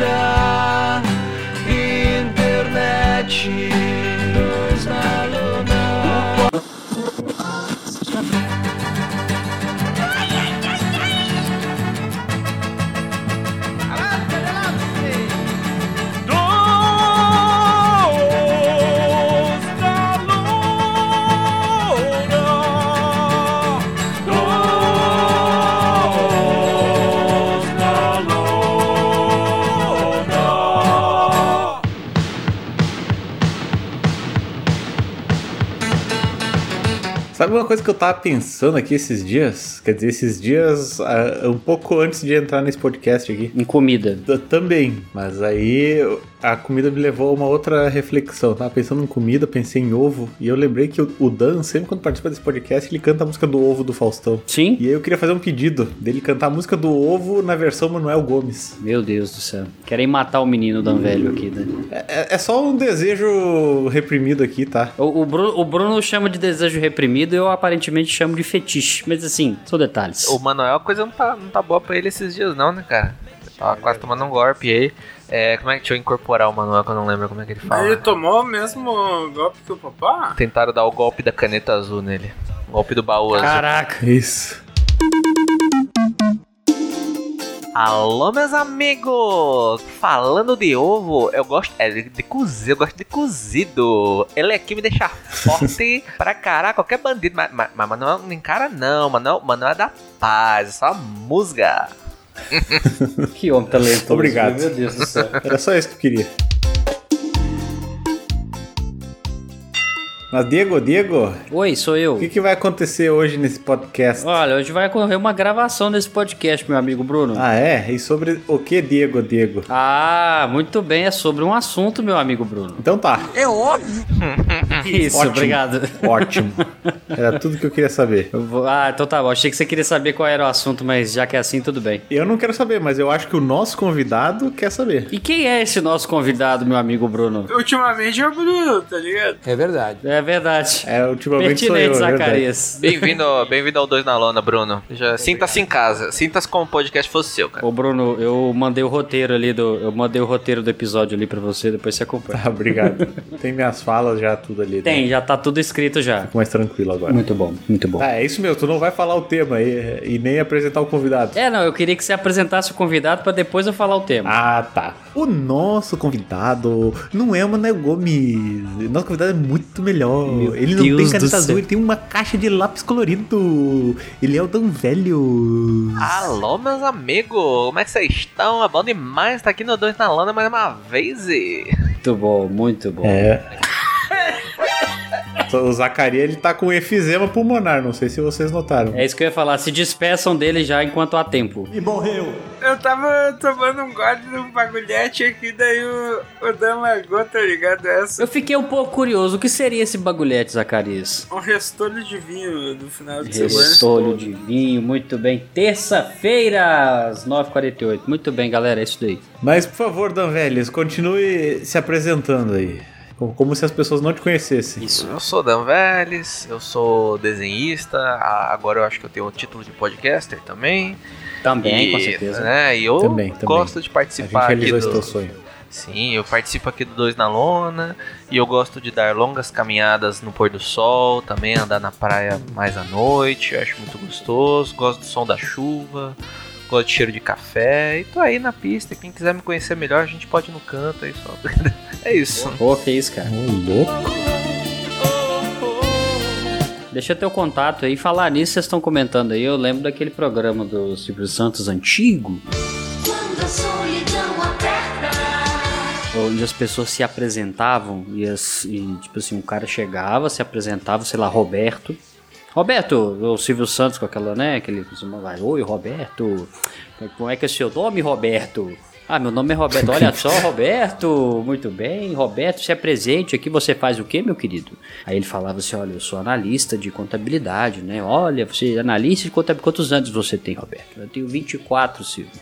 da Sabe uma coisa que eu tava pensando aqui esses dias? Quer dizer, esses dias, ah, um pouco antes de entrar nesse podcast aqui. Em comida. T- Também, mas aí a comida me levou a uma outra reflexão. Eu tava pensando em comida, pensei em ovo, e eu lembrei que o o Dan, sempre quando participa desse podcast, ele canta a música do ovo do Faustão. Sim? E aí eu queria fazer um pedido dele cantar a música do ovo na versão Manuel Gomes. Meu Deus do céu. Querem matar o menino Dan velho aqui, né? É, é só um desejo reprimido aqui, tá? O, o Bruno, o Bruno chama de desejo reprimido, eu aparentemente chamo de fetiche. Mas assim, são detalhes. O Manuel, a coisa não tá, não tá boa pra ele esses dias, não, né, cara? Tava quase tomando um golpe aí. É, como é que deixa eu incorporar o Manuel que eu não lembro como é que ele fala? Ele tomou o mesmo golpe que o papá? Tentaram dar o golpe da caneta azul nele. O golpe do baú azul. Caraca. Isso. Alô, meus amigos! Falando de ovo, eu gosto é, de, de cozido, eu gosto de cozido. Ele aqui me deixa forte pra caralho qualquer bandido. Mas, mas, mas Manuel não encara não, Manuel, Manuel é da paz, é só musga. Que homem talentoso. Obrigado. Meu Deus do céu. Era só isso que eu queria. Mas, Diego, Diego, Oi, sou eu. o que, que vai acontecer hoje nesse podcast? Olha, hoje vai ocorrer uma gravação desse podcast, meu amigo Bruno. Ah, é? E sobre o que, Diego, Diego? Ah, muito bem, é sobre um assunto, meu amigo Bruno. Então tá, Isso, Ótimo. obrigado. ótimo. Era tudo que eu queria saber. Eu vou- Ah, então tá bom. Achei que você queria saber qual era o assunto, mas já que é assim, tudo bem. Eu não quero saber, mas eu acho que o nosso convidado quer saber. E quem é esse nosso convidado, meu amigo Bruno? Ultimamente é o Bruno, tá ligado? É verdade. É, ultimamente sou eu, Pertinente, é verdade. Zacarias. Bem-vindo bem ao Dois na Lona, Bruno. Já Sinta-se em casa. Sinta-se como o podcast fosse seu, cara. Ô Bruno, eu mandei o roteiro ali do. Eu mandei o roteiro do episódio ali pra você, depois você acompanha. Ah, obrigado. Tem minhas falas já, tudo ali. né? Tem, já tá tudo escrito já. Fico mais tranquilo agora. Muito bom, muito bom. Ah, é isso mesmo, tu não vai falar o tema e, e nem apresentar o convidado. É, não, eu queria que você apresentasse o convidado pra depois eu falar o tema. Ah, tá. O nosso convidado não é o Manuel Gomes. Nosso convidado é muito melhor. Meu ele não Deus tem caneta céu. azul, ele tem uma caixa de lápis colorido. Ele é o tão velho. Alô, meus amigos! Como é que vocês estão? É bom demais estar aqui no Dois na Lona mais uma vez. e- Muito bom, muito bom. É. o Zacarias, ele tá com efizema pulmonar, não sei se vocês notaram. É isso que eu ia falar, se despeçam dele já enquanto há tempo. Eu tava tomando um gole de um bagulhete aqui, daí o, o Dan largou, tá ligado? Essa. Eu fiquei um pouco curioso, o que seria esse bagulhete, Zacarias? Um restolho de vinho do final de semana. Restolho de vinho, muito bem. Terça-feira, às 9h48. Muito bem, galera, é isso daí. Mas, por favor, Dan Vélez, continue se apresentando aí. Como- se as pessoas não te conhecessem. Isso. Eu sou Dan Vélez, eu sou desenhista, agora eu acho que eu tenho o título de podcaster também. Também, E, com certeza. Né, e eu Também, também. gosto de A gente participar aqui do... teu sonho. Sim, eu participo aqui do Dois na Lona e eu gosto de dar longas caminhadas no pôr do sol, também andar na praia mais à noite, eu acho muito gostoso, gosto do som da chuva, gosto de cheiro de café e tô aí na pista. Quem quiser me conhecer melhor, a gente pode ir no canto aí só. é isso. Pô, que isso, cara. Ô, louco. Deixa eu ter o contato aí. Falar nisso, vocês estão comentando aí. Eu lembro daquele programa do Silvio Santos antigo, Quando a solidão aperta. onde as pessoas se apresentavam e, as- e, tipo assim, um cara chegava, se apresentava, sei lá, Roberto. Roberto, o Silvio Santos com aquela, né? Aquele. Oi, Roberto. Como é que é seu nome, Roberto? Ah, meu nome é Roberto. Olha só, Roberto. Muito bem. Roberto, se é presente aqui, você faz o quê, meu querido? Aí ele falava assim: Olha, eu sou analista de contabilidade, né? Olha, você é analista de contabilidade. Quantos anos você tem, Roberto? Eu tenho 24, Silvio.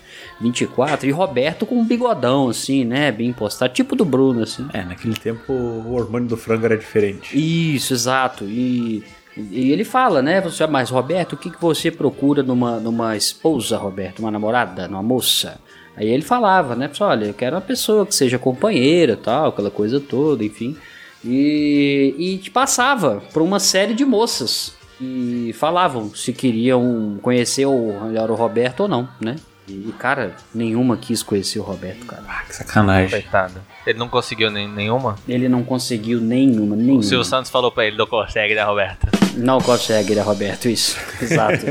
24. E Roberto com um bigodão, assim, né? Bem postado. Tipo do Bruno, assim. É, naquele tempo o hormônio do frango era diferente. Isso, exato. E, e ele fala, né? Você, mas Roberto, o que, que você procura numa, numa esposa, Roberto? Uma namorada, numa moça? Aí ele falava, né? Pessoal, olha, eu quero uma pessoa que seja companheira, tal, aquela coisa toda, enfim. E, e te passava por uma série de moças e falavam se queriam conhecer o, o Roberto ou não, né? E, cara, nenhuma quis conhecer o Roberto, cara. Ah, que sacanagem. Coitado. Ele não conseguiu nem, nenhuma? Ele não conseguiu nenhuma, nenhuma. O Silvio Santos falou pra ele, não consegue, né, Roberto? Não consegue, né, Roberto? Isso, exato.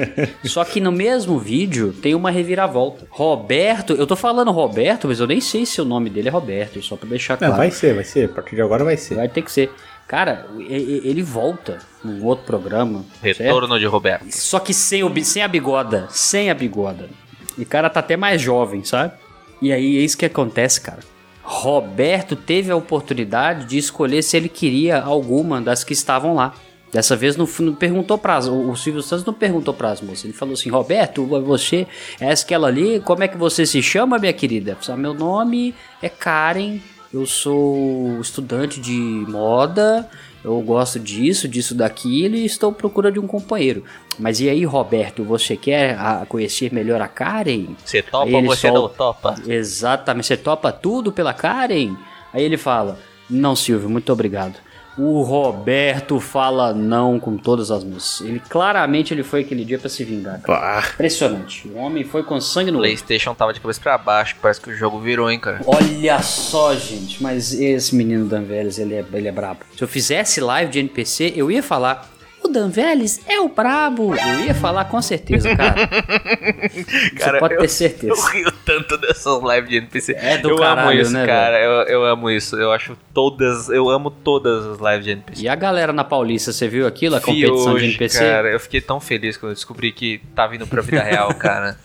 Só que no mesmo vídeo tem uma reviravolta. Roberto, eu tô falando Roberto, mas eu nem sei se o nome dele é Roberto, só pra deixar Não, claro. vai ser, vai ser. A partir de agora vai ser. Vai ter que ser. Cara, ele volta num outro programa. certo? Retorno de Roberto. Só que sem, o, sem a bigoda. Sem a bigoda. E o cara tá até mais jovem, sabe? E aí é isso que acontece, cara. Roberto teve a oportunidade de escolher se ele queria alguma das que estavam lá. Dessa vez não, não perguntou para o, Silvio Santos não perguntou para as moças. Ele falou assim: Roberto, você é aquela ali? Como é que você se chama, minha querida? Ela falou, Meu nome é Karen. Eu sou estudante de moda. Eu gosto disso, disso, daquilo e estou à procura de um companheiro. Mas e aí, Roberto, você quer ah, conhecer melhor a Karen? Você topa ou você sol- não topa? Exatamente, você topa tudo pela Karen? Aí ele fala: Não, Silvio, muito obrigado. O Roberto fala não com todas as moças. Ele claramente ele foi aquele dia pra se vingar. cara. Pá. Impressionante. O homem foi com sangue no. Playstation tava de cabeça pra baixo, parece que o jogo virou, hein, cara. Olha só, gente, mas esse menino Dan Vélez, ele é, ele é brabo. Se eu fizesse live de NPC, eu ia falar. O Dan Vélez é o brabo. Eu ia falar com certeza, cara. Você pode eu, ter certeza. Eu rio tanto dessas lives de NPC. É do eu amo caralho, isso, né, cara. Eu, eu amo isso. Eu acho todas. Eu amo todas as lives de NPC. E a galera na Paulista, você viu aquilo? A Vi competição hoje, de NPC? Cara, eu fiquei tão feliz quando eu descobri que tava indo pra vida real, cara.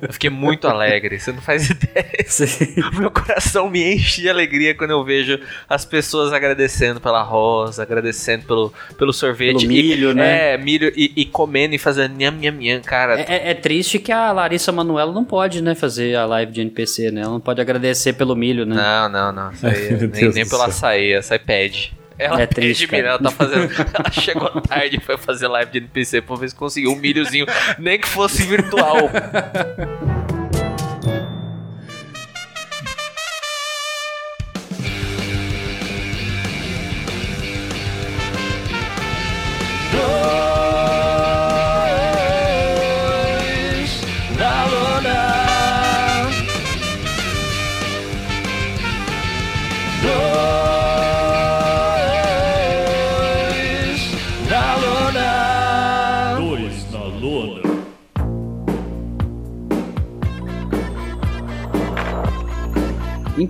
Eu fiquei muito alegre, você não faz ideia. Meu coração me enche de alegria quando eu vejo as pessoas agradecendo pela rosa, agradecendo pelo, pelo sorvete. Pelo milho, e, né? É, milho e, e comendo e fazendo nham, nham, nham, cara. É, é- é triste que a Larissa Manoela não pode, né, fazer a live de NPC, né? Ela não pode agradecer pelo milho, né? Não, não, não. Isso aí, nem, nem do pelo céu. açaí, açaí pede. Ela É pede triste, milho, cara. ela tá fazendo. ela chegou tarde e foi fazer live de NPC pra ver se conseguiu um milhozinho, nem que fosse virtual.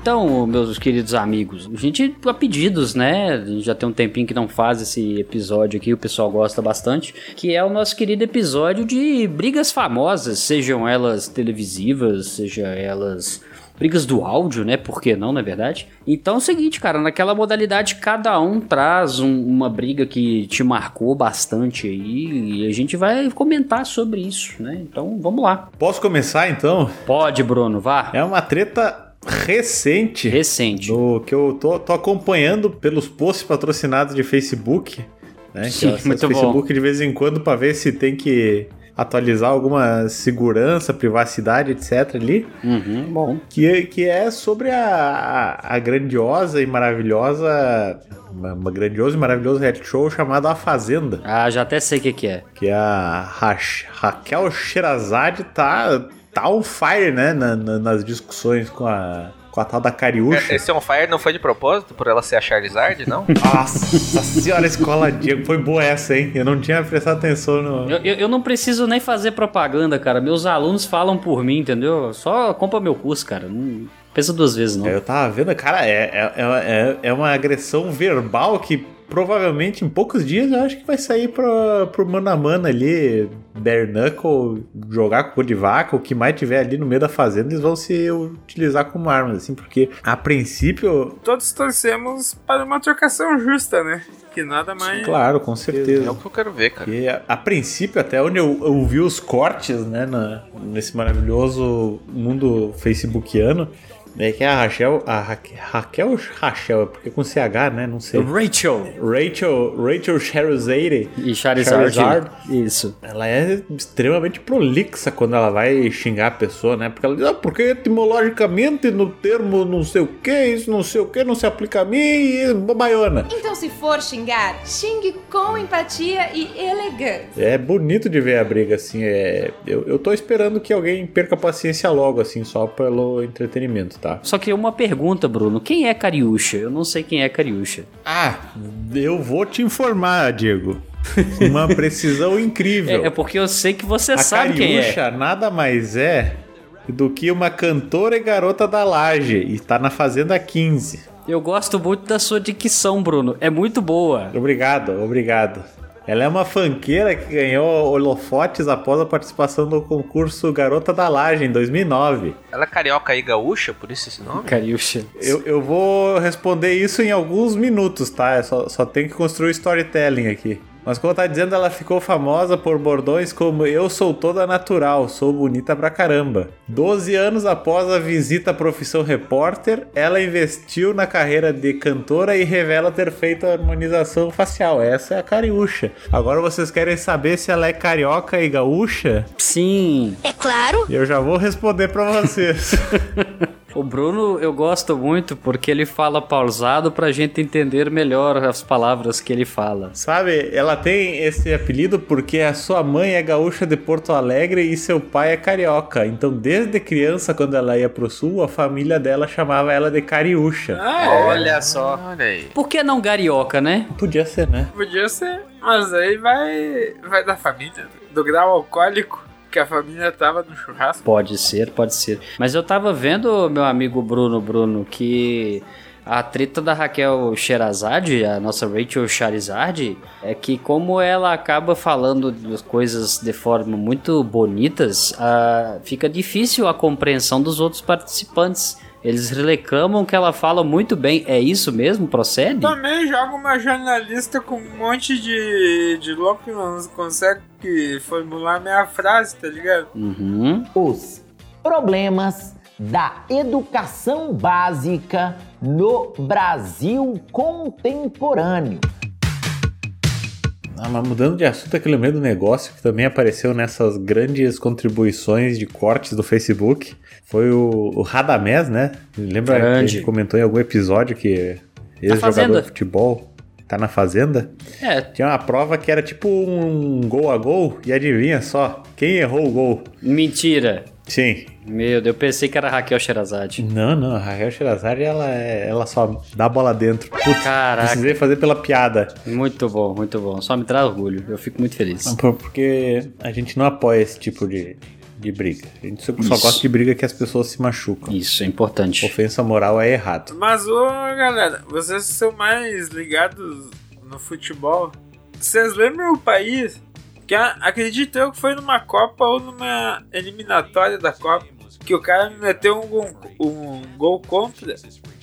Então, meus queridos amigos, a gente, a pedidos, né? A gente já tem um tempinho que não faz esse episódio aqui, o pessoal gosta bastante, que é o nosso querido episódio de brigas famosas, sejam elas televisivas, seja elas brigas do áudio, né? Por que não, na verdade? Então é o seguinte, cara, naquela modalidade cada um traz um- uma briga que te marcou bastante aí e a gente vai comentar sobre isso, né? Então vamos lá. Posso começar então? Pode, Bruno, vá. É uma treta recente. Recente. do que eu tô, tô acompanhando pelos posts patrocinados de Facebook. Né, que Sim, eu acesso muito bom. Facebook de vez em quando para ver se tem que atualizar alguma segurança, privacidade, etc. ali. Uhum, bom. Que, que é sobre a, a, a grandiosa e maravilhosa. Uma, uma grandiosa e maravilhosa reality show chamada A Fazenda. Ah, já até sei o que, que é. Que a Ra Raquel Sherazade tá, tá on fire, né? na- na- nas discussões com a, com a tal da Cariúcha. Esse on fire não foi de propósito por ela ser a Charizard, não? Nossa senhora, escola Diego. Foi boa essa, hein? Eu não tinha prestado atenção no. Eu, eu, eu não preciso nem fazer propaganda, cara. Meus alunos falam por mim, entendeu? Só compra meu curso, cara. Não Pensa duas vezes, não. É, Eu tava vendo, cara, é, é, é, é uma agressão verbal que provavelmente em poucos dias eu acho que vai sair pro, pro mano a mano ali, bare knuckle, jogar com cor de vaca, o que mais tiver ali no meio da fazenda, eles vão se utilizar como armas, assim, porque a princípio, Todos torcemos para uma trocação justa, né? Que nada mais. claro, com É certeza. o que eu quero ver, cara. Porque a, a princípio, até onde eu, eu vi os cortes, né, na- nesse maravilhoso mundo facebookiano, é que a Rachel, a Raque- Raquel ou Rachel, é porque com CH, né, não sei. Rachel Rachel, Rachel Sherazade, e Charizard. Charizard. Isso. ela é extremamente prolixa quando ela vai xingar a pessoa, né? Porque ela diz, ah, porque etimologicamente no termo não sei o que, isso não sei o que, não se aplica a mim e bobaiona. Então, se for xingar, xingue com empatia e elegância. É bonito de ver a briga, assim. É... Eu, eu tô esperando que alguém perca a paciência logo, assim, só pelo entretenimento, tá? Só que uma pergunta, Bruno. Quem é Cariúcha? Eu não sei quem é Cariúcha. Ah, eu vou te informar, Diego. Uma precisão incrível. É, é porque eu sei que você a sabe quem é. Cariúcha nada mais é do que uma cantora e garota da laje. E tá na Fazenda 15. Eu gosto muito da sua dicção, Bruno. É muito boa. Obrigado, obrigado. Ela é uma fanqueira que ganhou holofotes após a participação no concurso Garota da Laje em 2009. Ela é carioca e gaúcha, por isso esse nome? Cariúcha. Eu, eu vou responder isso em alguns minutos, tá? Eu só, só tenho que construir storytelling aqui. Mas como tá dizendo, ela ficou famosa por bordões como Eu sou toda natural, sou bonita pra caramba. Doze anos após a visita à profissão repórter, ela investiu na carreira de cantora e revela ter feito a harmonização facial. Essa é a cariúcha. Agora vocês querem saber se ela é carioca e gaúcha? Sim. É claro. Eu já vou responder pra vocês. O Bruno eu gosto muito porque ele fala pausado pra gente entender melhor as palavras que ele fala. Sabe, ela tem esse apelido porque a sua mãe é gaúcha de Porto Alegre e seu pai é carioca. Então, desde criança, quando ela ia pro sul, a família dela chamava ela de cariúcha. Ah, é. Olha só. Olha aí. Por que não garioca, né? Podia ser, né? Podia ser. Mas aí vai. Vai da família. Do grau alcoólico que a família tava no churrasco. Pode ser, pode ser. Mas eu tava vendo, meu amigo Bruno, Bruno, que a treta da Raquel Sherazade, a nossa Rachel Charizard, é que como ela acaba falando das coisas de forma muito bonitas, ah, fica difícil a compreensão dos outros participantes. Eles reclamam que ela fala muito bem. É isso mesmo? Procede? Também joga uma jornalista com um monte de, de louco que não consegue formular meia frase, tá ligado? Uhum. os problemas da educação básica no Brasil contemporâneo. Ah, mas mudando de assunto, aquele lembrei do negócio que também apareceu nessas grandes contribuições de cortes do Facebook. Foi o, o Radamés, né? Lembra que a Grande. gente comentou em algum episódio que ex-jogador de futebol tá na fazenda? É, Tinha uma prova que era tipo um gol a gol, e adivinha só, quem errou o gol? mentira. Sim. Meu Deus, eu pensei que era Raquel Sherazade. Não, não, a Raquel Sherazade, ela, é- ela só dá a bola dentro. Putz, Caraca. precisei fazer pela piada. Muito bom, muito bom. Só me traz orgulho. Eu fico muito feliz. Por- Porque a gente não apoia esse tipo de, de briga. A gente só, gosta de briga que as pessoas se machucam. Isso é importante. Ofensa moral é errado. Mas, ô galera, vocês são mais ligados no futebol. Vocês lembram o país que acredito eu que foi numa Copa ou numa eliminatória da Copa que o cara me meteu um, gol- um gol contra.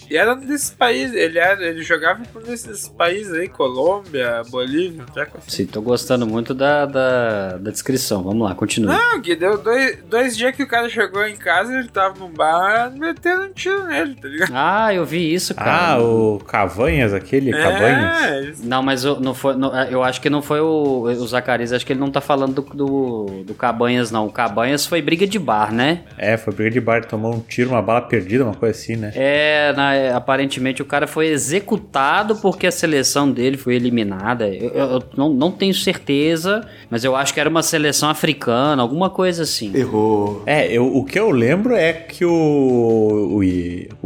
E era um desses países, ele, era, ele jogava por um desses países aí, Colômbia, Bolívia, um treco assim. Sim, tô gostando muito da, da, da descrição. Vamos lá, continue. Não, que deu dois, dois dias que o cara chegou em casa, ele tava num bar, meteram um tiro nele, tá ligado? Ah, eu vi isso, cara. Ah, o Cavanhas, aquele Cavanhas? É, eles- Não, mas eu, não foi, não, eu acho que não foi o, o Zacarias, acho que ele não tá falando do, do, do Cabanhas, não. O Cabanhas foi briga de bar, né? É, foi briga de bar, tomou um tiro, uma bala perdida, uma coisa assim, né? É, na- aparentemente o cara foi executado porque a seleção dele foi eliminada. Eu, eu- eu não, não tenho certeza, mas eu acho que era uma seleção africana, alguma coisa assim. É, eu, o que eu lembro é que o, o,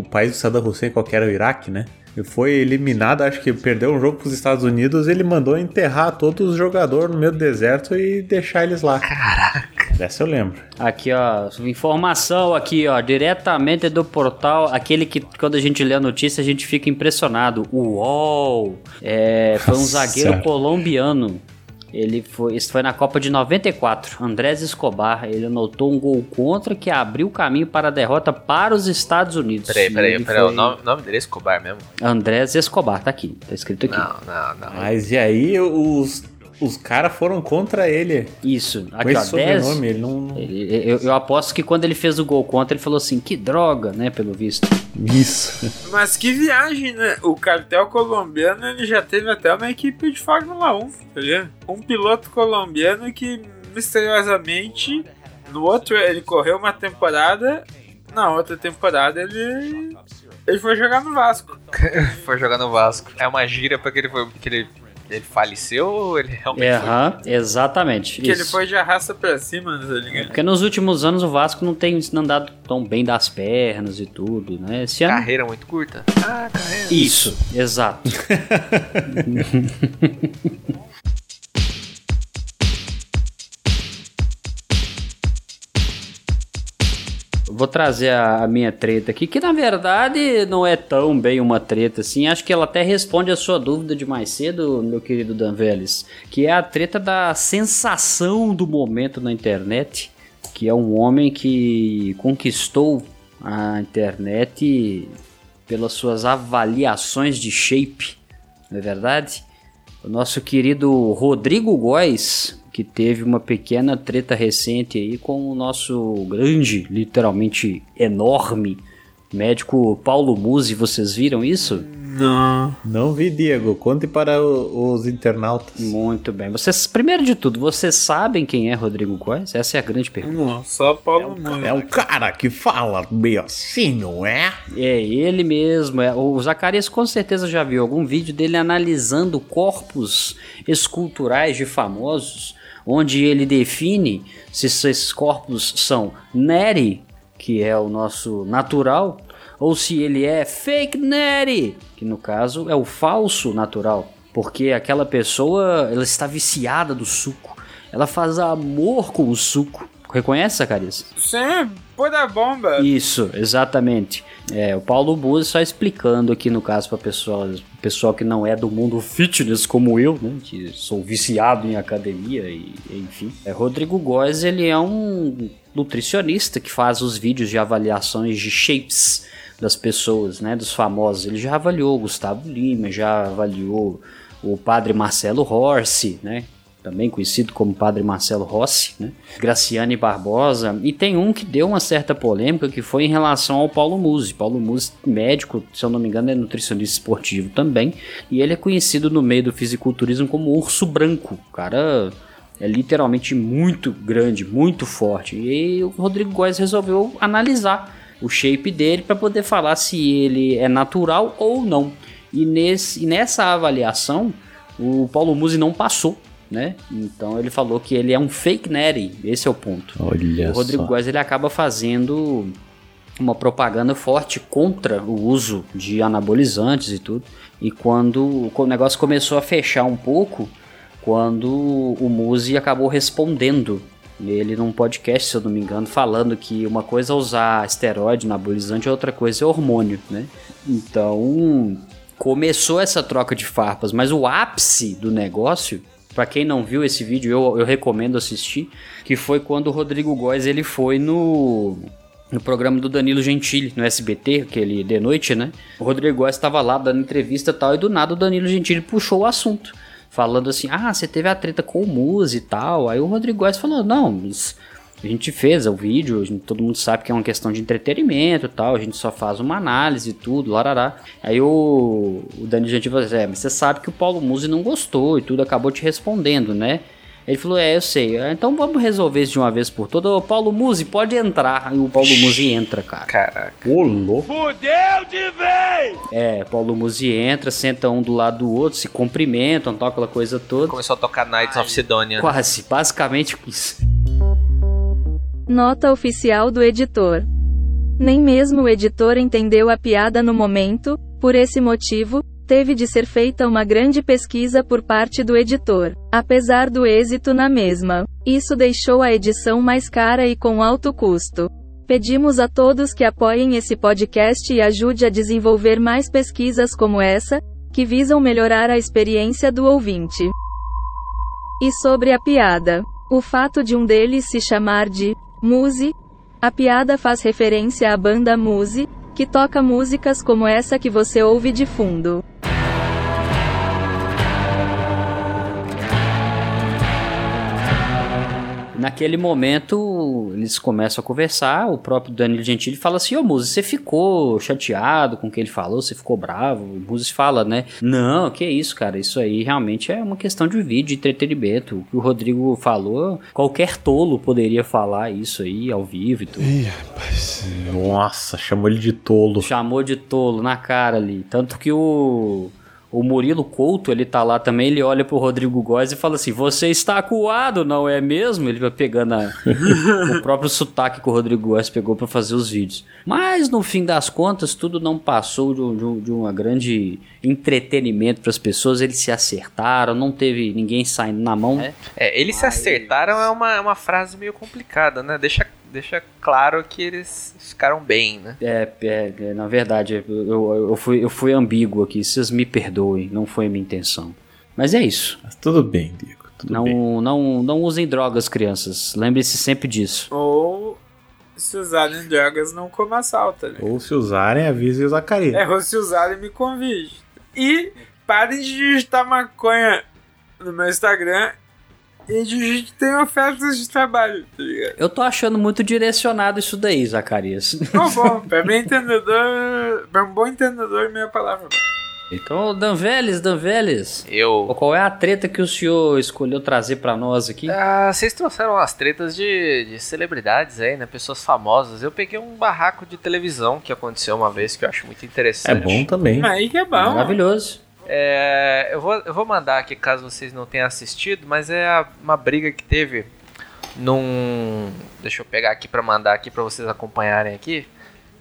o país do Saddam Hussein, qual que era o Iraque, né? Foi eliminado, acho que perdeu um jogo pros Estados Unidos, ele mandou enterrar todos os jogadores no meio do deserto e deixar eles lá. Caraca. Dessa eu lembro. Aqui, ó, informação aqui, ó, diretamente do portal, aquele que quando a gente lê a notícia a gente fica impressionado. O UOL. É, foi um Nossa zagueiro colombiano. Ele foi, isso foi na Copa de 94. Andrés Escobar, ele anotou um gol contra que abriu o caminho para a derrota para os Estados Unidos. Peraí, peraí, peraí. O foi nome, o nome dele é Escobar mesmo? Andrés Escobar, tá aqui, tá escrito aqui. Não, não, não. Mas e aí os, os caras foram contra ele. Isso, Com aqui ó, esse 10, sobrenome, ele não. Ele- Eu, eu aposto que quando ele fez o gol contra, ele falou assim: que droga, né? Pelo visto. Isso. Mas que viagem, né? O cartel colombiano ele já teve até uma equipe de Fórmula 1, tá ligado? Um piloto colombiano que misteriosamente no outro ele correu uma temporada, na outra temporada ele ele foi jogar no Vasco. Foi jogar no Vasco. É uma gíria pra que ele foi. Que ele, ele faleceu ou ele realmente É, aham, exatamente. Que ele foi de arrasta pra cima, ligado? Porque nos últimos anos o Vasco não tem andado tão bem das pernas e tudo, né? Esse foi? ano. Carreira muito curta? Ah, carreira. Isso, exato. Vou trazer a, a minha treta aqui, que na verdade não é tão bem uma treta assim. Acho que ela até responde a sua dúvida de mais cedo, meu querido Dan que é a treta da sensação do momento na internet, que é um homem que conquistou a internet pelas suas avaliações de shape, não é verdade? O nosso querido Rodrigo Góes, que teve uma pequena treta recente aí com o nosso grande, literalmente enorme médico Paulo Musi, vocês viram isso? Não. Não vi, Diego. Conte para o- os internautas. Muito bem. Vocês, primeiro de tudo, vocês sabem quem é Rodrigo Góes? Essa é a grande pergunta. Não, só Paulo Moura. É um cara que fala meio assim, não é? É ele mesmo. É. O Zacarias com certeza já viu algum vídeo dele analisando corpos esculturais de famosos, onde ele define se esses corpos são neri, que é o nosso natural, ou se ele é fake neri, que no caso é o falso natural, porque aquela pessoa ela está viciada do suco. Ela faz amor com o suco. Reconhece, Zacarias? Sim, pura bomba. Isso, exatamente. É, o Paulo Buzzi só explicando aqui no caso para pessoal, pessoal que não é do mundo fitness como eu, né, que sou viciado em academia e enfim. É, Rodrigo Góes, ele é um nutricionista que faz os vídeos de avaliações de shapes das pessoas, né, dos famosos. Ele já avaliou o Gustavo Lima, já avaliou o padre Marcelo Horse, né, também conhecido como Padre Marcelo Rossi, né? Graciane Barbosa, e tem um que deu uma certa polêmica que foi em relação ao Paulo Musi. Paulo Musi, médico, se eu não me engano, é nutricionista esportivo também, e ele é conhecido no meio do fisiculturismo como urso branco. O cara é literalmente muito grande, muito forte. E o Rodrigo Góes resolveu analisar o shape dele para poder falar se ele é natural ou não. E, nesse, e nessa avaliação, o Paulo Musi não passou, né? Então ele falou que ele é um fake neri, esse é o ponto. Olha o Rodrigo só. Góes ele acaba fazendo uma propaganda forte contra o uso de anabolizantes e tudo. E quando o negócio começou a fechar um pouco, quando o Muzi acabou respondendo ele num podcast, se eu não me engano, falando que uma coisa é usar esteroide, anabolizante, e outra coisa é hormônio, né? Então, começou essa troca de farpas, mas o ápice do negócio, para quem não viu esse vídeo, eu, eu recomendo assistir, que foi quando o Rodrigo Góes ele foi no no programa do Danilo Gentili, no SBT, aquele de noite, né? O Rodrigo Góes estava lá dando entrevista e tal, e do nada o Danilo Gentili puxou o assunto, falando assim: "Ah, você teve a treta com o Muzi e tal". Aí o Rodrigo Góes falou: "Não, mas a gente fez o vídeo, gente- todo mundo sabe que é uma questão de entretenimento e tal, a gente só faz uma análise e tudo, larará. Aí o, o Danilo Gentili falou assim, é, mas você sabe que o Paulo Musi não gostou e tudo, acabou te respondendo, né? Ele falou, é, eu sei, "É, então vamos resolver isso de uma vez por todas. Ô, Paulo Musi, pode entrar. Aí o Paulo Musi entra, cara. Caraca. Ô, louco. Fudeu de vez! É, Paulo Musi entra, senta um do lado do outro, se cumprimentam, tal, aquela coisa toda. Começou a tocar Knights of Sidonia. Quase, basicamente isso. Nota oficial do editor. Nem mesmo o editor entendeu a piada no momento, Por esse motivo, teve de ser feita uma grande pesquisa por parte do editor, apesar do êxito na mesma. Isso deixou a edição mais cara e com alto custo. Pedimos a todos que apoiem esse podcast e ajude a desenvolver mais pesquisas como essa, que visam melhorar a experiência do ouvinte. E sobre a piada. O fato de um deles se chamar de Muse, a piada faz referência à banda Muse, que toca músicas como essa que você ouve de fundo. Naquele momento, eles começam a conversar. O próprio Danilo Gentili fala assim: Ô Muzi, você ficou chateado com o que ele falou? Você ficou bravo? O Muzi fala, né? Não, que isso, cara. Isso aí realmente é uma questão de vídeo, de entretenimento. O que o Rodrigo falou, qualquer tolo poderia falar isso aí ao vivo e tudo. Ih, rapaz. Nossa, chamou ele de tolo. Chamou de tolo na cara ali. Tanto que o. O Murilo Couto, ele tá lá também, ele olha pro Rodrigo Góes e fala assim: Você está acuado, não é mesmo? Ele vai pegando a- o próprio sotaque que o Rodrigo Góes pegou pra fazer os vídeos. Mas no fim das contas, tudo não passou de, um- de um- de uma grande entretenimento pras pessoas. Eles se acertaram, não teve ninguém saindo na mão. É, eles se acertaram é uma, é uma frase meio complicada, né? Deixa, deixa claro que eles ficaram bem, né? É, é, é, na verdade, eu, eu, fui, eu fui ambíguo aqui. Vocês me perdoem, não foi a minha intenção. Mas é isso. Mas tudo bem, Diego. Tudo Não, bem. não, não usem drogas, crianças. Lembre-se sempre disso. Ou se usarem drogas, não coma sal, tá ligado? Ou se usarem, avise o Zacarias. É, ou se usarem, me convide. E parem de digitar maconha no meu Instagram e digitem ofertas de trabalho, tá ligado? Eu tô achando muito direcionado isso daí, Zacarias. Tá bom, pra mim entendedor, pra um bom entendedor, minha palavra. Então, Danveles, Danveles. Eu. Qual é a treta que o senhor escolheu trazer pra nós aqui? Ah, vocês trouxeram umas tretas de, de celebridades aí, né? Pessoas famosas. Eu peguei um barraco de televisão que aconteceu uma vez que eu acho muito É interessante. bom também. Aí que é bom. Maravilhoso. É, eu, vou, eu vou mandar aqui caso vocês não tenham assistido, mas é a- uma briga que teve num. Deixa eu pegar aqui pra mandar aqui pra vocês acompanharem aqui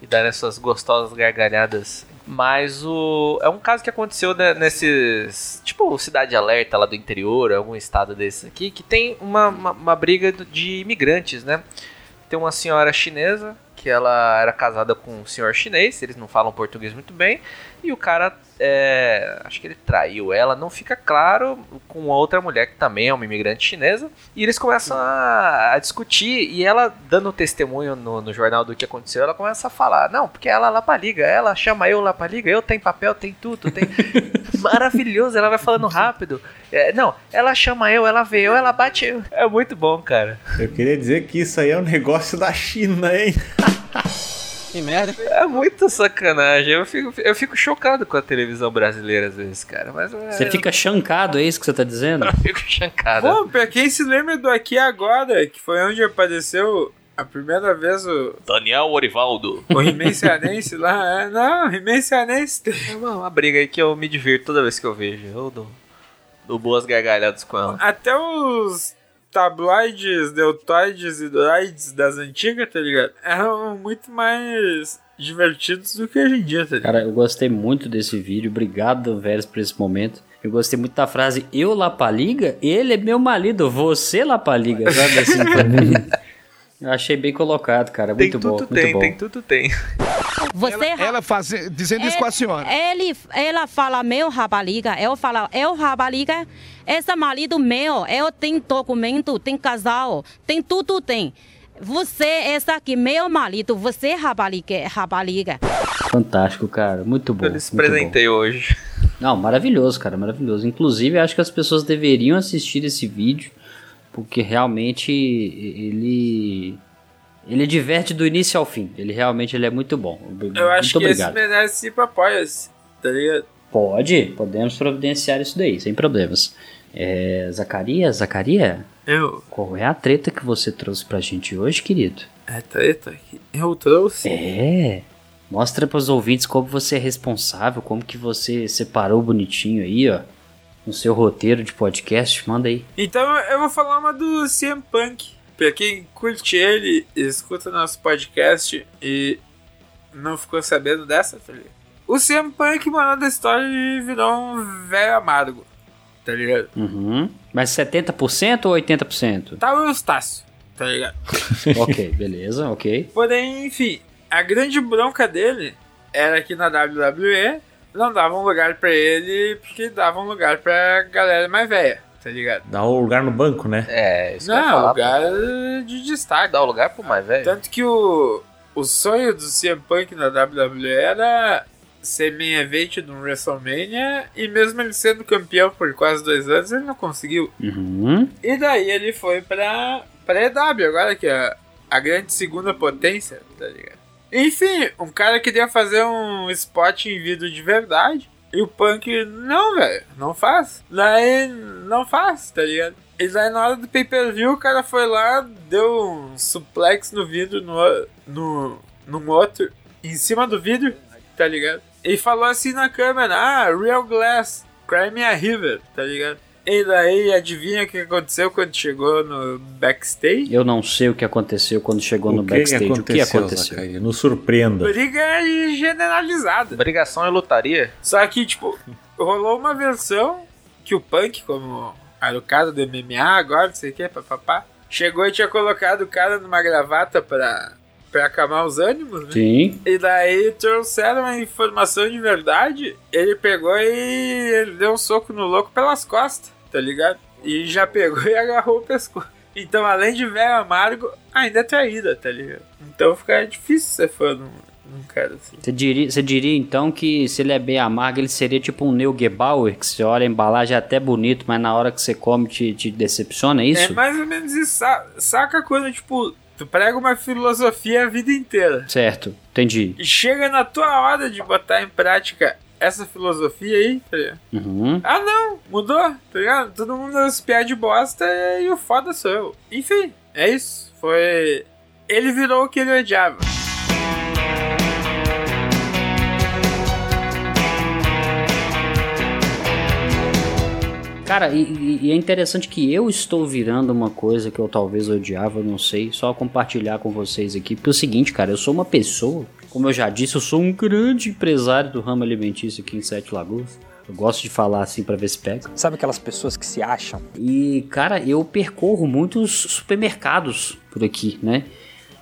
e darem suas gostosas gargalhadas. Mas o. É um caso que aconteceu né, nesses. Tipo, Cidade Alerta lá do interior, algum estado desses aqui, que tem uma, uma, uma briga de imigrantes, né? Tem uma senhora chinesa que ela era casada com um senhor chinês, eles não falam português muito bem, e o cara, é, acho que ele traiu ela, não fica claro, com outra mulher que também é uma imigrante chinesa, e eles começam a, a discutir, e ela, dando testemunho no, no jornal do que aconteceu, ela começa a falar, não, porque ela lá pra liga, ela chama eu lá pra liga, eu tenho papel, tem tudo, tem... Maravilhoso, ela vai falando rápido. É, não, ela chama eu, ela vê eu, ela bate eu. É muito bom, cara. Eu queria dizer que isso aí é um negócio da China, hein? Que merda. É muito sacanagem. Eu fico, eu fico chocado com a televisão brasileira às vezes, cara. Mas é, Você fica chancado, é isso que você tá dizendo? Eu fico chancado. Pô, pra quem se lembra do Aqui Agora, que foi onde apareceu a primeira vez o, Daniel Orivaldo. o He-Man Cearense lá. É, não, He-Man Cearense. É uma, uma briga aí que eu me divirto toda vez que eu vejo. Eu dou, dou boas gargalhadas com ela. Até os tabloides, deltoides e droids das antigas, tá ligado? Eram muito mais divertidos do que hoje em dia, tá ligado? Cara, eu gostei muito desse vídeo. Obrigado, Danveles, por esse momento. Eu gostei muito da frase Eu Lapaliga, ele é meu marido, você Lapaliga, sabe assim? eu achei bem colocado, cara. Tem Muito tudo, bom, muito tem, bom. tem tudo, tem. Você Ela, ela faz, dizendo isso com a senhora. Ele, ela fala meu rapaliga, eu falo eu rapaliga, esse marido meu, eu tenho documento, tem casal, tem tudo tem. Você, esse aqui, meu marido, você rapaliga, rapaliga. Fantástico, cara. Muito bom. Eu lhes muito bom. presentei hoje. Não, maravilhoso, cara, maravilhoso. Inclusive, acho que as pessoas deveriam assistir esse vídeo, porque realmente ele ele diverte do início ao fim. Ele realmente ele é muito bom. Eu acho muito que obrigado. esse merece apoia-se, tá ligado? Pode, podemos providenciar isso daí, sem problemas. É, Zacarias, Zacarias, Eu. qual é a treta que você trouxe pra gente hoje, querido? É treta que eu trouxe. É. Mostra pros ouvintes como você é responsável, como que você separou bonitinho aí, ó, no seu roteiro de podcast. Manda aí. Então eu vou falar uma do CM Punk. Pra quem curte ele, escuta nosso podcast e não ficou sabendo dessa, tá ligado? O CM Punk mandou da história e virou um velho amargo. Tá ligado? Uhum. Mas 70% ou 80%? Tá o Eustácio, tá ligado? ok, beleza, ok. Porém, enfim, a grande bronca dele era que na WWE não davam lugar pra ele porque davam lugar pra galera mais velha, tá ligado? Dá um lugar no banco, né? É, isso que eu Não, falar, lugar pô. de destaque. Dá o lugar pro mais velho. Tanto que o, o sonho do CM Punk na WWE era ser main event no WrestleMania e mesmo ele sendo campeão por quase dois anos, ele não conseguiu. Uhum. E daí ele foi pra, pra EW, agora que é a grande segunda potência, tá ligado? Enfim, um cara queria fazer um spot em vídeo de verdade. E o Punk, não, velho, não faz. Daí, não faz, tá ligado? E daí na hora do pay-per-view, o cara foi lá, deu um suplex no vidro, no, no, no outro, em cima do vidro, tá ligado? E falou assim na câmera, ah, Real Glass, Cry Me a River, tá ligado? E daí, adivinha o que aconteceu quando chegou no backstage? Eu não sei o que aconteceu quando chegou no o que backstage. Que o que aconteceu? Zacaí? Nos surpreenda. Briga generalizada. Brigação e lutaria? Só que, tipo, rolou uma versão que o Punk, como era o cara do MMA agora, não sei o que, papapá, chegou e tinha colocado o cara numa gravata pra, pra acalmar os ânimos, né? Sim. E daí trouxeram a informação de verdade, ele pegou e ele deu um soco no louco pelas costas, tá ligado? E já pegou e agarrou o pescoço. Então, além de velho amargo, ainda é traída, tá ligado? Então fica difícil ser fã de um, cara assim. Você diria, você diria então que se ele é bem amargo, ele seria tipo um Neil Gebauer, que você olha a embalagem é até bonito, mas na hora que você come te, te decepciona, é isso? É mais ou menos isso. Sa- Saca quando, tipo, tu prega uma filosofia a vida inteira. Certo, entendi. E chega na tua hora de botar em prática essa filosofia aí, tá ligado? Uhum. Ah, não, mudou, tá ligado? Todo mundo é piar de bosta e o foda sou eu. Enfim, é isso. Foi. Ele virou o que ele odiava. Cara, e, e- e é interessante que eu estou virando uma coisa que eu talvez odiava, não sei, só compartilhar com vocês aqui. Porque é o seguinte, cara, eu sou uma pessoa, como eu já disse, eu sou um grande empresário do ramo alimentício aqui em Sete Lagoas. Eu gosto de falar assim pra ver se pega. Sabe aquelas pessoas que se acham? E, cara, eu percorro muitos supermercados por aqui, né?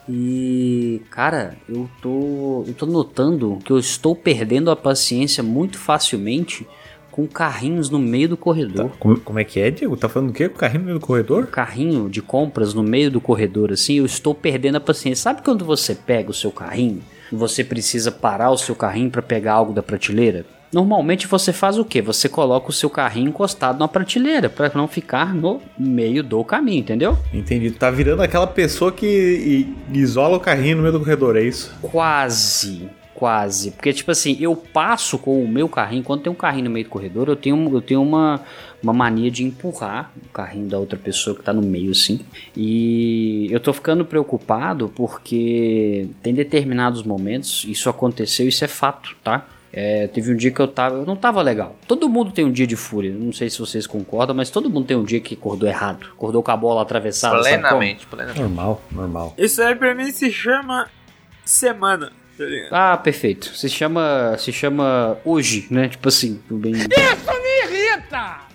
E, cara, eu tô, eu tô notando que eu estou perdendo a paciência muito facilmente com carrinhos no meio do corredor. Como, como é que é, Diego? Tá falando o quê? Com o carrinho no meio do corredor? Carrinho de compras no meio do corredor, assim, eu estou perdendo a paciência. Sabe quando você pega o seu carrinho você precisa parar o seu carrinho para pegar algo da prateleira? Normalmente você faz o quê? Você coloca o seu carrinho encostado na prateleira para não ficar no meio do caminho, entendeu? Entendi. Tá virando aquela pessoa que isola o carrinho no meio do corredor, é isso? Quase, quase. Porque, tipo assim, eu passo com o meu carrinho, quando tem um carrinho no meio do corredor, eu tenho, eu tenho uma, uma mania de empurrar o carrinho da outra pessoa que tá no meio, assim. E eu tô ficando preocupado porque tem determinados momentos, isso aconteceu, isso é fato, tá? É, teve um dia que eu tava. Eu não tava legal. Todo mundo tem um dia de fúria. Não sei se vocês concordam, mas todo mundo tem um dia que acordou errado. Acordou com a bola atravessada. sabe como? Plenamente, plenamente. Normal, normal. Isso aí pra mim se chama semana, tá ligado? Ah, perfeito. Se chama. Se chama hoje, né? Tipo assim, tudo bem. Isso me irrita!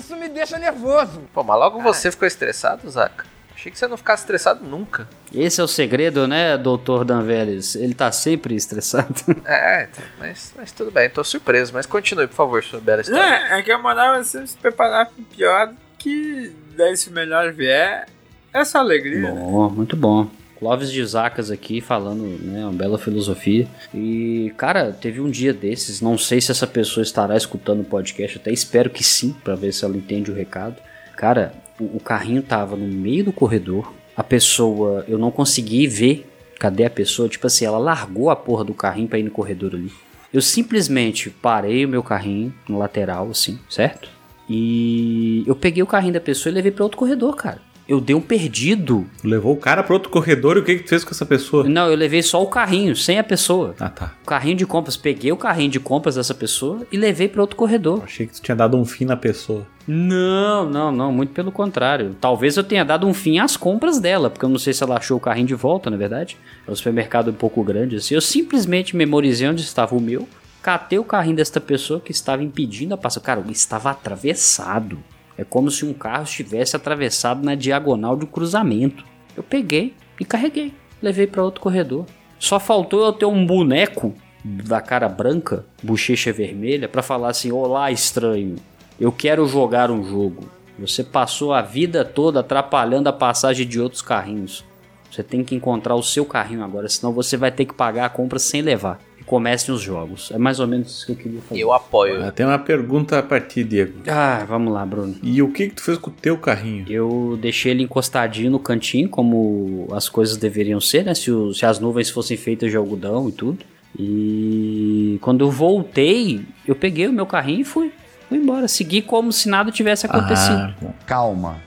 Isso me deixa nervoso. Pô, mas logo você ficou estressado, Zaca? Achei que você não ficasse estressado nunca. Esse é o segredo, né, doutor Danveles? Ele tá sempre estressado. É, mas, mas tudo bem, tô surpreso. Mas continue, por favor, sua bela história. É, é que a moral é sempre se preparar pro pior, que daí se o melhor vier, é só alegria. né? Bom, muito bom. Clóvis de Zacas aqui falando, né, uma bela filosofia. E, cara, teve um dia desses, não sei se essa pessoa estará escutando o podcast, até espero que sim, pra ver se ela entende o recado. Cara, o, o carrinho tava no meio do corredor, a pessoa, eu não consegui ver cadê a pessoa, tipo assim, ela largou a porra do carrinho pra ir no corredor ali. Eu simplesmente parei o meu carrinho no lateral, assim, certo? E eu peguei o carrinho da pessoa e levei pra outro corredor, cara. Eu dei um perdido. Levou o cara pro outro corredor e o que, que tu fez com essa pessoa? Não, eu levei só o carrinho, sem a pessoa. Ah, tá. O carrinho de compras, peguei o carrinho de compras dessa pessoa e levei para outro corredor. Achei que tu tinha dado um fim na pessoa. Não, não, não, muito pelo contrário. Talvez eu tenha dado um fim às compras dela, porque eu não sei se ela achou o carrinho de volta, na verdade. É um supermercado um pouco grande assim. Eu simplesmente memorizei onde estava o meu, Catei o carrinho desta pessoa que estava impedindo a passagem. Cara, estava atravessado. É como se um carro estivesse atravessado na diagonal de um cruzamento. Eu peguei e carreguei. Levei para outro corredor. Só faltou eu ter um boneco da cara branca, bochecha vermelha, para falar assim: Olá, estranho, eu quero jogar um jogo. Você passou a vida toda atrapalhando a passagem de outros carrinhos. Você tem que encontrar o seu carrinho agora, senão você vai ter que pagar a compra sem levar. Comecem os jogos. É mais ou menos isso que eu queria fazer. Eu apoio. Ah, Tem uma pergunta a partir, Diego. Ah, vamos lá, Bruno. E o que, que tu fez com o teu carrinho? Eu deixei ele encostadinho no cantinho, como as coisas deveriam ser, né? Se, o- se as nuvens fossem feitas de algodão e tudo. E quando eu voltei, eu peguei o meu carrinho e fui. Fui embora. Segui como se nada tivesse acontecido. Ah. Calma,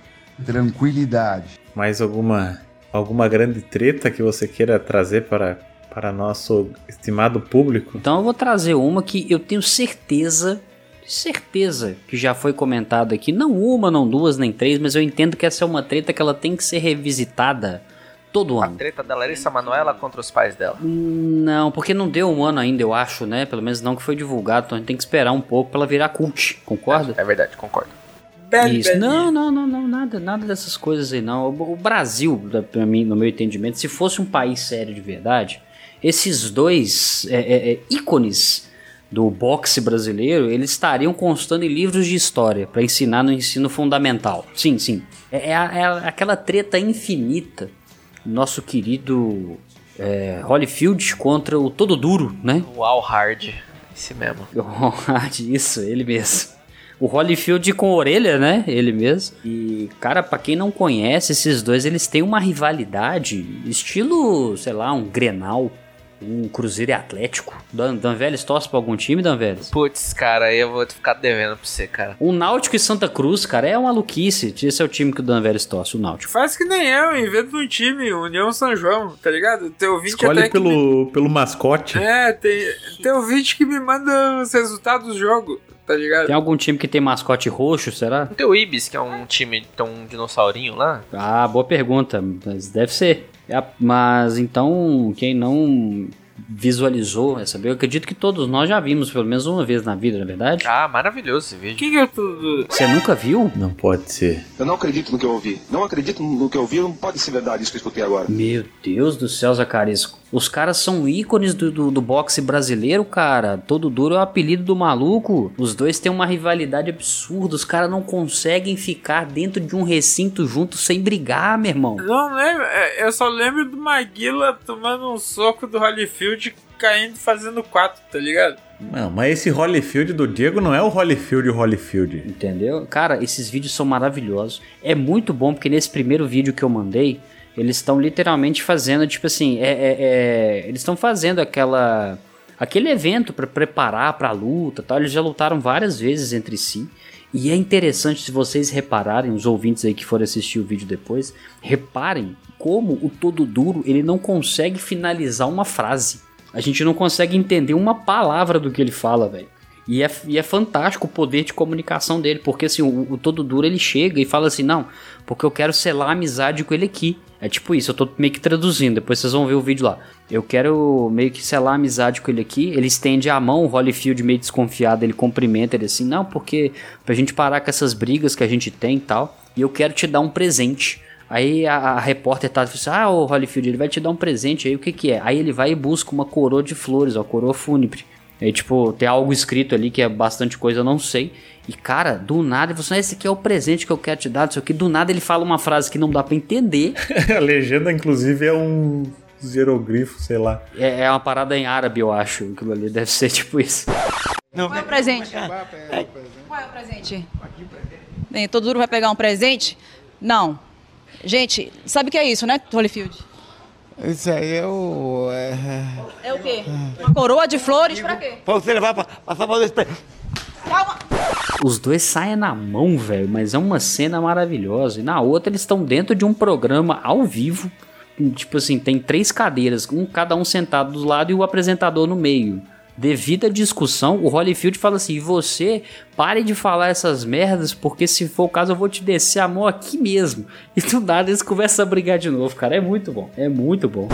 tranquilidade. Mais alguma alguma grande treta que você queira trazer para para nosso estimado público? Então eu vou trazer uma que eu tenho certeza, certeza que já foi comentado aqui. Não uma, não duas, nem três, mas eu entendo que essa é uma treta que ela tem que ser revisitada todo ano. Treta da Larissa Manoela contra os pais dela. Não, porque não deu um ano ainda, eu acho, né? Pelo menos não que foi divulgado, então a gente tem que esperar um pouco pra ela virar cult, concorda? É verdade, concordo. Isso. Não, não, não, não, nada, nada dessas coisas aí não. O, Brasil, pra mim, no meu entendimento, se fosse um país sério de verdade, esses dois é, é, é, ícones do boxe brasileiro, eles estariam constando em livros de história pra ensinar no ensino fundamental. Sim, sim. É, é é aquela treta infinita. Nosso querido é, Holyfield contra o Todo Duro, né? O Al Hard. Esse mesmo. Isso, ele mesmo. O Holyfield com orelha, né? Ele mesmo. E, cara, pra quem não conhece, esses dois, eles têm uma rivalidade, estilo, sei lá, um Grenal, um Cruzeiro e Atlético. Dan, Dan Vélez torce pra algum time, Dan Vélez? Putz, cara, aí eu vou ficar devendo pra você, cara. O Náutico e Santa Cruz, cara, é uma maluquice. Esse é o time que o Dan Vélez torce, o Náutico. Faz que nem eu, inventa um time, União São João, tá ligado? Tem ouvinte Escolhe até que me- pelo, pelo mascote. É, tem, tem ouvinte que me manda os resultados do jogo, tá ligado? Tem algum time que tem mascote roxo, será? Tem o Ibis, que é um time, tem um dinossaurinho lá. Ah, boa pergunta, mas deve ser. É a- Mas então, quem não visualizou essa eu acredito que todos nós já vimos pelo menos uma vez na vida, na é verdade? Ah, maravilhoso esse vídeo. Quem que é tudo? Você nunca viu? Não pode ser. Eu não acredito no que eu ouvi. Não acredito no que eu ouvi, não pode ser verdade isso que eu escutei agora. Meu Deus do céu, Zacarias. Os caras são ícones do, do, do boxe brasileiro, cara. Todo duro é o apelido do maluco. Os dois têm uma rivalidade absurda. Os caras não conseguem ficar dentro de um recinto juntos sem brigar, meu irmão. Não lembro, é, eu só lembro do Maguila tomando um soco do Holyfield caindo fazendo quatro, tá ligado? Não, mas esse Holyfield do Diego não é o Holyfield Holyfield. Entendeu? Cara, esses vídeos são maravilhosos. É muito bom porque nesse primeiro vídeo que eu mandei, eles estão literalmente fazendo, tipo assim, é, é- é- eles estão fazendo aquela aquele evento para preparar para a luta, tal. Eles já lutaram várias vezes entre si. E é interessante se vocês repararem, os ouvintes aí que forem assistir o vídeo depois, reparem como o todo duro ele não consegue finalizar uma frase. A gente não consegue entender uma palavra do que ele fala, velho. E é, e é fantástico o poder de comunicação dele, porque assim, o, o todo duro ele chega e fala assim: não, porque eu quero selar a amizade com ele aqui. É tipo isso, eu tô meio que traduzindo, depois vocês vão ver o vídeo lá. Eu quero meio que selar a amizade com ele aqui. Ele estende a mão, o Holyfield meio desconfiado, ele cumprimenta ele assim: não, porque pra gente parar com essas brigas que a gente tem e tal, e eu quero te dar um presente. Aí a, a repórter tá assim, ah, o Holyfield, ele vai te dar um presente aí, o que que é? Aí ele vai e busca uma coroa de flores, ó, coroa fúnebre. Aí, tipo, tem algo escrito ali que é bastante coisa, eu não sei. E, cara, do nada, ele falou assim, "Ah, esse aqui é o presente que eu quero te dar, não sei o que. Do nada ele fala uma frase que não dá pra entender. a legenda, inclusive, é um hieroglifo, sei lá. É, é uma parada em árabe, eu acho. Aquilo ali deve ser tipo isso. Qual é o presente? Qual é o presente? Bem, todo duro vai pegar um presente? Não. Gente, sabe o que é isso, né, Holyfield? Isso aí é o. É... É o quê? Uma coroa de flores pra quê? Pra você levar pra, pra fazer esse. Calma! Os dois saem na mão, velho, mas é uma cena maravilhosa. E na outra eles estão dentro de um programa ao vivo. Tipo assim, tem três cadeiras, um cada um sentado do lado e o apresentador no meio. Devido à discussão, o Holyfield fala assim: você pare de falar essas merdas, porque se for o caso eu vou te descer a mão aqui mesmo. E do nada eles começam a brigar de novo, cara. É muito bom, é muito bom.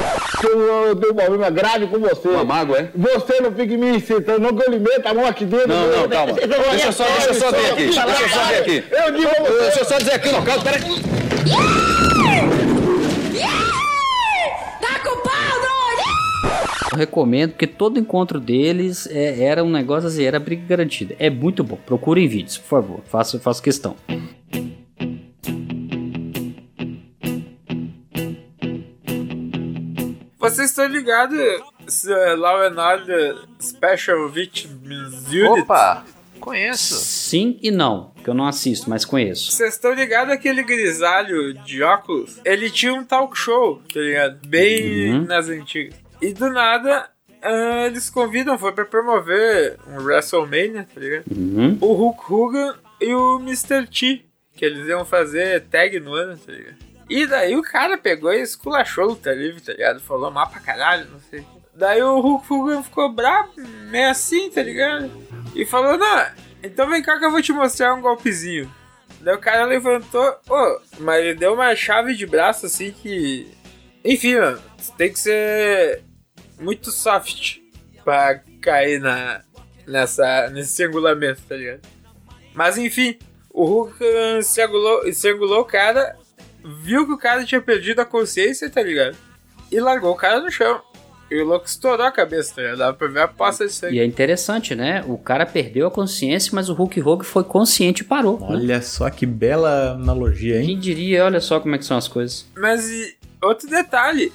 Eu, eu tenho um problema grave com você. Uma mágoa, é? Você não fique me incitando, não que eu meta a mão aqui dentro. Não, não, calma. Deixa eu só, deixa eu só ver aqui. Deixa eu só ver aqui. Eu digo. Deixa eu só dizer aqui, não, calma, peraí. Tá com pau, doido! Eu recomendo, porque todo encontro deles é- era um negócio assim, era briga garantida. É muito bom. Procurem vídeos, por favor. Faço, faço questão. Vocês estão ligados se é Law and Order Special Victims Unit? Opa, conheço. Sim e não, que eu não assisto, mas conheço. Vocês estão ligados aquele grisalho de óculos? Ele tinha um talk show, tá ligado? Bem Uhum. nas antigas. E do nada, ah, eles convidam, foi pra promover um WrestleMania, tá ligado? Uhum. O Hulk Hogan e o Mr. T, que eles iam fazer tag no ano, tá ligado? E daí o cara pegou e esculachou o luta livre, tá ligado? Falou mal pra caralho, não sei. Daí o Hulk Hogan ficou bravo, meio assim, tá ligado? E falou, não, então vem cá que eu vou te mostrar um golpezinho. Daí o cara levantou, ô, mas ele deu uma chave de braço assim que. Enfim, mano, tem que ser muito soft pra cair na, nessa, nesse estrangulamento, tá ligado? Mas enfim, o Hulk estrangulou, estrangulou o cara, viu que o cara tinha perdido a consciência, tá ligado? E largou o cara no chão. E o louco estourou a cabeça, tá ligado? Dava pra ver a poça de sangue. E é interessante, né? O cara perdeu a consciência, mas o Hulk Hogan foi consciente e parou. né? Olha só que bela analogia, hein? Quem diria, olha só como é que são as coisas. Mas e outro detalhe,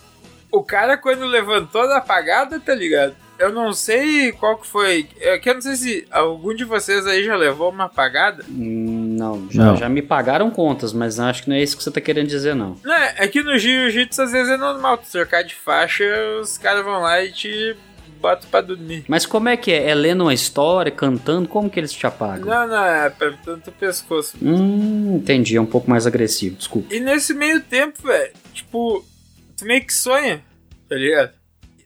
o cara quando levantou da apagada, tá ligado? Eu não sei qual que foi. É que eu não sei se algum de vocês aí já levou uma apagada. Hum, Não, já, Não. já me pagaram contas, mas acho que não é isso que você tá querendo dizer, não. Não, é que no jiu-jitsu às vezes é normal, tu trocar de faixa, os caras vão lá e te botam pra dormir. Mas como é que é? É lendo uma história, cantando? Como que eles te apagam? Não, não, é apertando o pescoço. Hum, entendi, é um pouco mais agressivo, desculpa. E nesse meio tempo, velho, tipo, meio que sonha, tá ligado?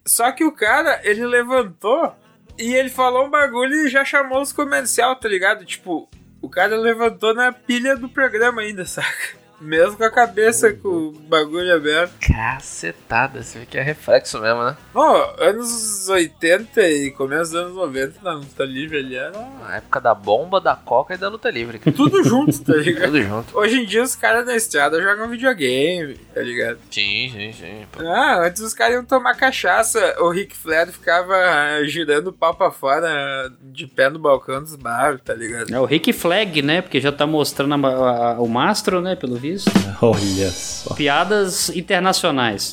Só que o cara, ele levantou e ele falou um bagulho e já chamou os comercial, tá ligado? Tipo, o cara levantou na pilha do programa ainda, saca? Mesmo com a cabeça com o bagulho aberto. Cacetada, você vê que é reflexo mesmo, né? Ó, anos 80 e começo dos anos 90 na luta livre ali era Na época da bomba, da coca e da luta livre. cara. tudo junto, tá ligado? Tudo junto. Hoje em dia os caras na estrada jogam videogame, tá ligado? Sim, sim, sim. pô. Ah, antes os caras iam tomar cachaça, o Rick Flair ficava ah, girando o pau pra fora de pé no balcão dos bares, tá ligado? É o Rick Flag, né? Porque já tá mostrando a- a- o mastro, né? Pelo visto. Olha só. Piadas internacionais.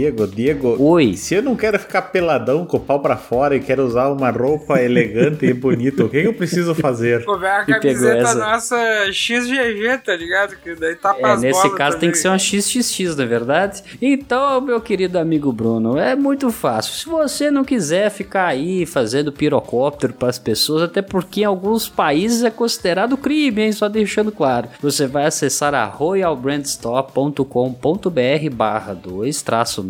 Diego, Diego. Oi. Se eu não quero ficar peladão com o pau pra fora e quero usar uma roupa elegante e bonita, o que, eu preciso fazer? Vem a camiseta nossa XGG, tá ligado? Que daí tá É, pras nesse caso tem também. que ser uma XXX, não é verdade? Então, meu querido amigo Bruno, é muito fácil. Se você não quiser ficar aí fazendo pirocóptero para as pessoas, até porque em alguns países é considerado crime, hein? Só deixando claro. Você vai acessar a royalbrandstore.com.br barra 2 traço na traço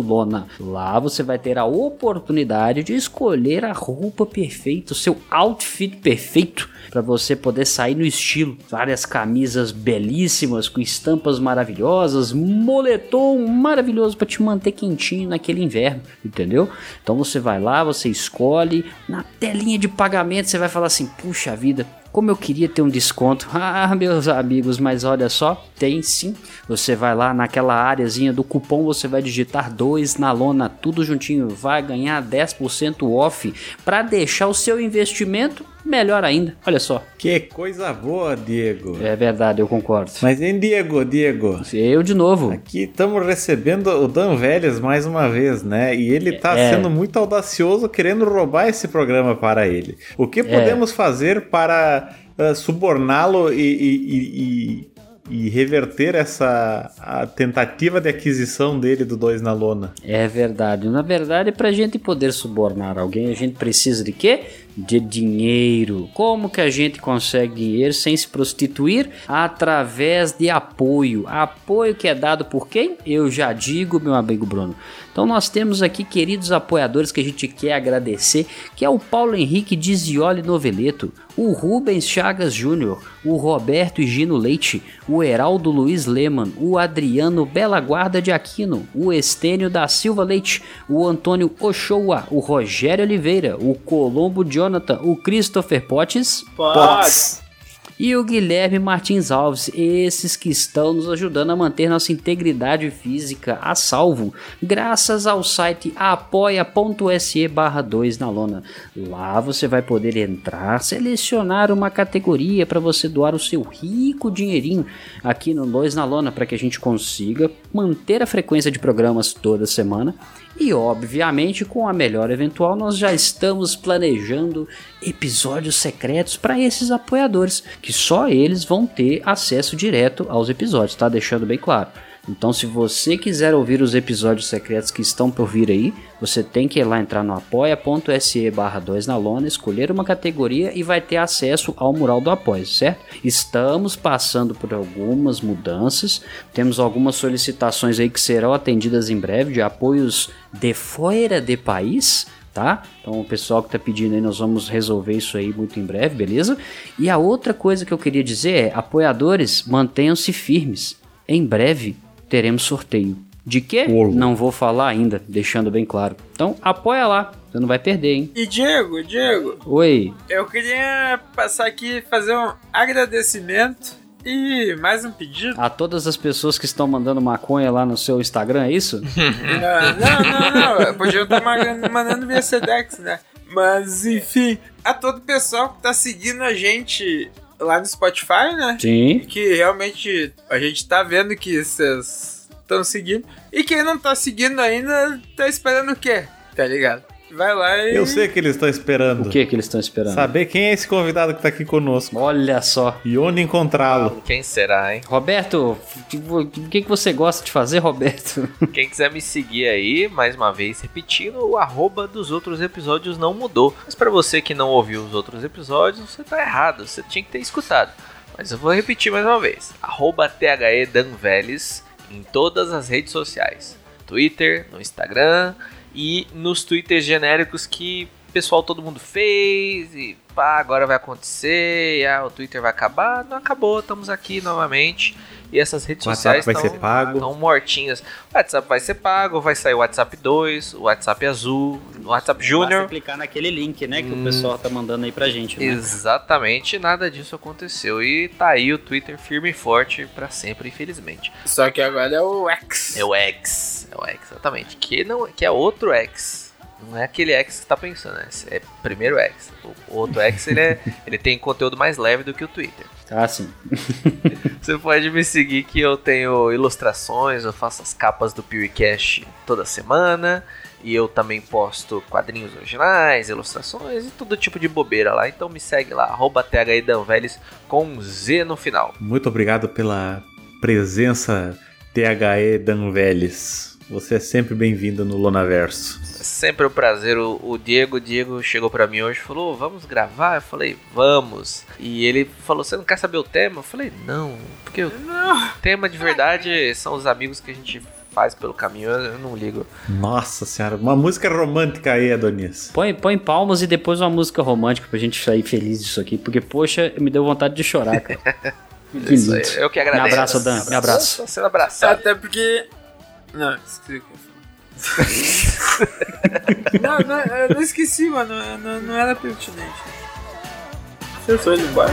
lona. Lá você vai ter a oportunidade de escolher a roupa perfeita, o seu outfit perfeito para você poder sair no estilo. Várias camisas belíssimas com estampas maravilhosas, moletom maravilhoso para te manter quentinho naquele inverno, entendeu? Então você vai lá, você escolhe, na telinha de pagamento você vai falar assim: "Puxa vida, como eu queria ter um desconto. Ah, meus amigos, mas olha só, tem sim. Você vai lá naquela áreazinha do cupom, você vai digitar 2 na lona, tudo juntinho, vai ganhar 10% off para deixar o seu investimento melhor ainda. Olha só. Que coisa boa, Diego. É verdade, eu concordo. Mas em Diego, Diego. Eu de novo. Aqui estamos recebendo o Dan Vélez mais uma vez, né? E ele tá É. sendo muito audacioso querendo roubar esse programa para ele. O que podemos fazer para ah, suborná-lo e, e- e- e reverter essa a tentativa de aquisição dele do 2 na lona. É verdade. Na verdade, pra gente poder subornar alguém, a gente precisa de quê? De dinheiro. Como que a gente consegue dinheiro sem se prostituir? Através de apoio. Apoio que é dado por quem? Eu já digo, meu amigo Bruno. Então nós temos aqui queridos apoiadores que a gente quer agradecer, que é o Paulo Henrique Dizioli Noveleto, o Rubens Chagas Júnior, o Roberto Gino Leite, o Heraldo Luiz Leman, o Adriano Bela Guarda de Aquino, o Estênio da Silva Leite, o Antônio Ochoa, o Rogério Oliveira, o Colombo Jonathan, o Christopher Potts, Potts e o Guilherme Martins Alves, esses que estão nos ajudando a manter nossa integridade física a salvo, graças ao site apoia.se barra 2 na lona. Lá você vai poder entrar, selecionar uma categoria para você doar o seu rico dinheirinho aqui no 2 na lona para que a gente consiga manter a frequência de programas toda semana e obviamente, com a melhor eventual, nós já estamos planejando episódios secretos para esses apoiadores, que só eles vão ter acesso direto aos episódios, tá? Deixando bem claro. Então, se você quiser ouvir os episódios secretos que estão por vir aí, você tem que ir lá entrar no apoia.se barra 2 na lona, escolher uma categoria e vai ter acesso ao mural do apoio, certo? Estamos passando por algumas mudanças, temos algumas solicitações aí que serão atendidas em breve de apoios de fora de país, tá? Então o pessoal que tá pedindo aí, nós vamos resolver isso aí muito em breve, beleza? E a outra coisa que eu queria dizer é, apoiadores, mantenham-se firmes. Em breve teremos sorteio. De quê? Não vou falar ainda, deixando bem claro. Então apoia lá, você não vai perder, hein? E Diego, Diego, Oi. eu queria passar aqui e fazer um agradecimento e mais um pedido. A todas as pessoas que estão mandando maconha lá no seu Instagram, é isso? Ah, não, não, não. Podia estar mandando, mandando via Sedex, né? Mas, enfim, a todo o pessoal que tá seguindo a gente lá no Spotify, né? Sim. Que realmente a gente tá vendo que vocês estão seguindo. E quem não tá seguindo ainda, tá esperando o quê? Tá ligado? Vai lá e. Eu sei que eles estão esperando. O que que eles estão esperando? Saber quem é esse convidado que tá aqui conosco. Olha só. E onde encontrá-lo. Quem será, hein? Roberto, o que, que você gosta de fazer, Roberto? Quem quiser me seguir aí, mais uma vez repetindo, o arroba dos outros episódios não mudou. Mas para você que não ouviu os outros episódios, você tá errado, você tinha que ter escutado. Mas eu vou repetir mais uma vez. Arroba THE Danveles em todas as redes sociais. Twitter, no Instagram e nos twitters genéricos que o pessoal todo mundo fez e pá, agora vai acontecer, e, ah, o Twitter vai acabar. Não acabou, estamos aqui novamente. E essas redes O sociais vai estão ser pago. estão mortinhas. O WhatsApp vai ser pago, vai sair o WhatsApp 2, o WhatsApp azul, o WhatsApp Júnior. Clicar naquele link, né, que Hum. o pessoal tá mandando aí pra gente. Né? Exatamente, nada disso aconteceu. E tá aí o Twitter firme e forte pra sempre, infelizmente. Só que agora é o X. É o X, é o X, exatamente. Que, não, que é outro X. Não é aquele X que você tá pensando, né? Esse É primeiro X. O outro X ele, é, ele tem conteúdo mais leve do que o Twitter. Ah, sim. Você pode me seguir que eu tenho ilustrações, eu faço as capas do PewCast toda semana. E eu também posto quadrinhos originais, ilustrações e todo tipo de bobeira lá. Então me segue lá, arroba THIDanveles com um Z no final. Muito obrigado pela presença, THE Danveles. Você é sempre bem-vindo no Lonaverso. É sempre um prazer. O, o Diego, o Diego chegou pra mim hoje e falou: Vamos gravar? Eu falei: Vamos. E ele falou: Você não quer saber o tema? Eu falei: Não, porque o tema de verdade são os amigos que a gente faz pelo caminho. Eu, não ligo. Nossa senhora, uma música romântica aí, Adonis. Põe, põe palmas e depois uma música romântica pra gente sair feliz disso aqui, porque, poxa, me deu vontade de chorar, cara. Que Isso aí, lindo. eu que agradeço. Me abraço, Dan, me abraço. Sendo abraçado. Até porque. Não, esqueci o que eu ia falar. Não, não, eu não esqueci, mano. Não, não era pertinente. Você foi embora.